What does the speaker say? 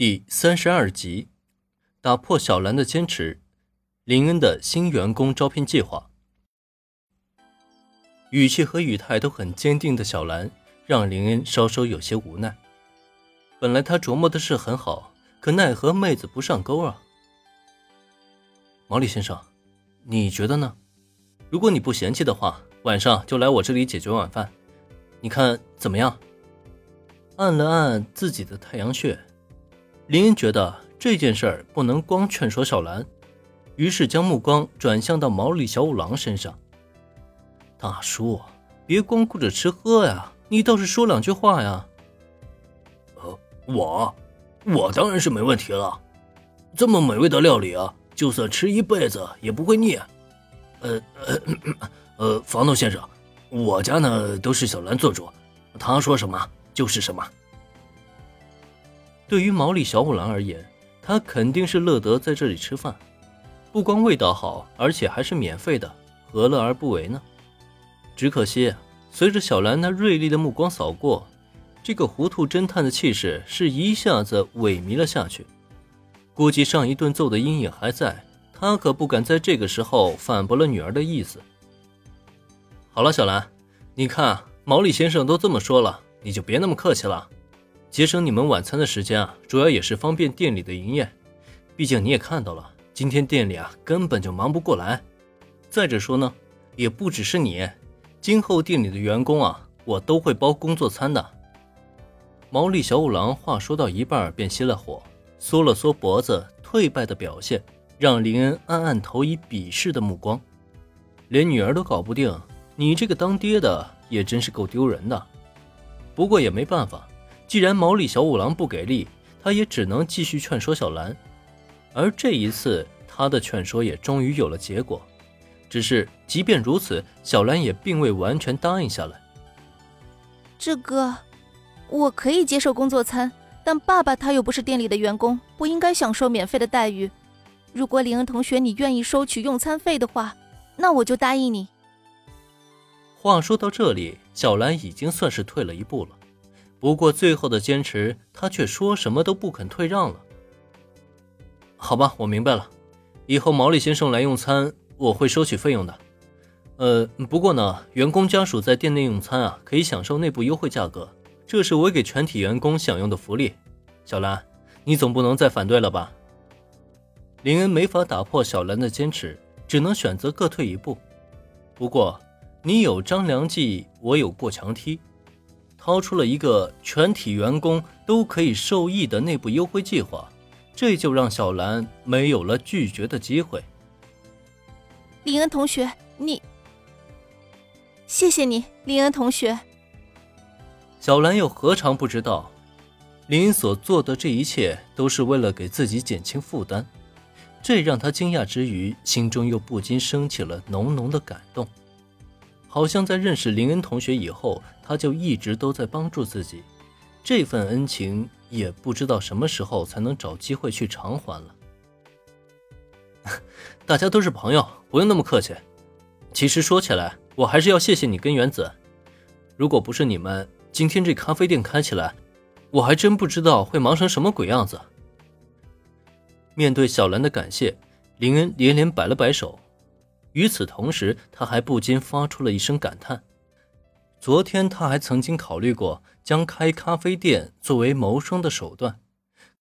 第三十二集，打破小兰的坚持，林恩的新员工招聘计划。语气和语态都很坚定的小兰，让林恩稍稍有些无奈。本来他琢磨的是很好，可奈何妹子不上钩啊。毛利先生，你觉得呢？如果你不嫌弃的话，晚上就来我这里解决晚饭，你看怎么样？按了按自己的太阳穴。林恩觉得这件事儿不能光劝说小兰，于是将目光转向到毛利小五郎身上。大叔，别光顾着吃喝呀，你倒是说两句话呀。呃，我，我当然是没问题了。这么美味的料理啊，就算吃一辈子也不会腻。呃呃呃，房东先生，我家呢都是小兰做主，她说什么就是什么。对于毛利小五郎而言，他肯定是乐得在这里吃饭，不光味道好，而且还是免费的，何乐而不为呢？只可惜，随着小兰那锐利的目光扫过，这个糊涂侦探的气势是一下子萎靡了下去。估计上一顿揍的阴影还在，他可不敢在这个时候反驳了女儿的意思。好了，小兰，你看毛利先生都这么说了，你就别那么客气了。节省你们晚餐的时间啊，主要也是方便店里的营业。毕竟你也看到了，今天店里啊根本就忙不过来。再者说呢，也不只是你，今后店里的员工啊，我都会包工作餐的。毛利小五郎话说到一半便熄了火，缩了缩脖子，退败的表现让林恩暗暗投以鄙视的目光。连女儿都搞不定，你这个当爹的也真是够丢人的。不过也没办法。既然毛利小五郎不给力，他也只能继续劝说小兰。而这一次，他的劝说也终于有了结果。只是，即便如此，小兰也并未完全答应下来。这个，我可以接受工作餐，但爸爸他又不是店里的员工，不应该享受免费的待遇。如果林恩同学你愿意收取用餐费的话，那我就答应你。话说到这里，小兰已经算是退了一步了。不过最后的坚持，他却说什么都不肯退让了。好吧，我明白了，以后毛利先生来用餐，我会收取费用的。呃，不过呢，员工家属在店内用餐啊，可以享受内部优惠价格，这是我给全体员工享用的福利。小兰，你总不能再反对了吧？林恩没法打破小兰的坚持，只能选择各退一步。不过，你有张良计，我有过墙梯。掏出了一个全体员工都可以受益的内部优惠计划，这就让小兰没有了拒绝的机会。林恩同学，你，谢谢你，林恩同学。小兰又何尝不知道，林恩所做的这一切都是为了给自己减轻负担，这让她惊讶之余，心中又不禁升起了浓浓的感动。好像在认识林恩同学以后，他就一直都在帮助自己，这份恩情也不知道什么时候才能找机会去偿还了。大家都是朋友，不用那么客气。其实说起来，我还是要谢谢你跟原子，如果不是你们，今天这咖啡店开起来，我还真不知道会忙成什么鬼样子。面对小兰的感谢，林恩连连摆了摆手。与此同时，他还不禁发出了一声感叹：昨天他还曾经考虑过将开咖啡店作为谋生的手段，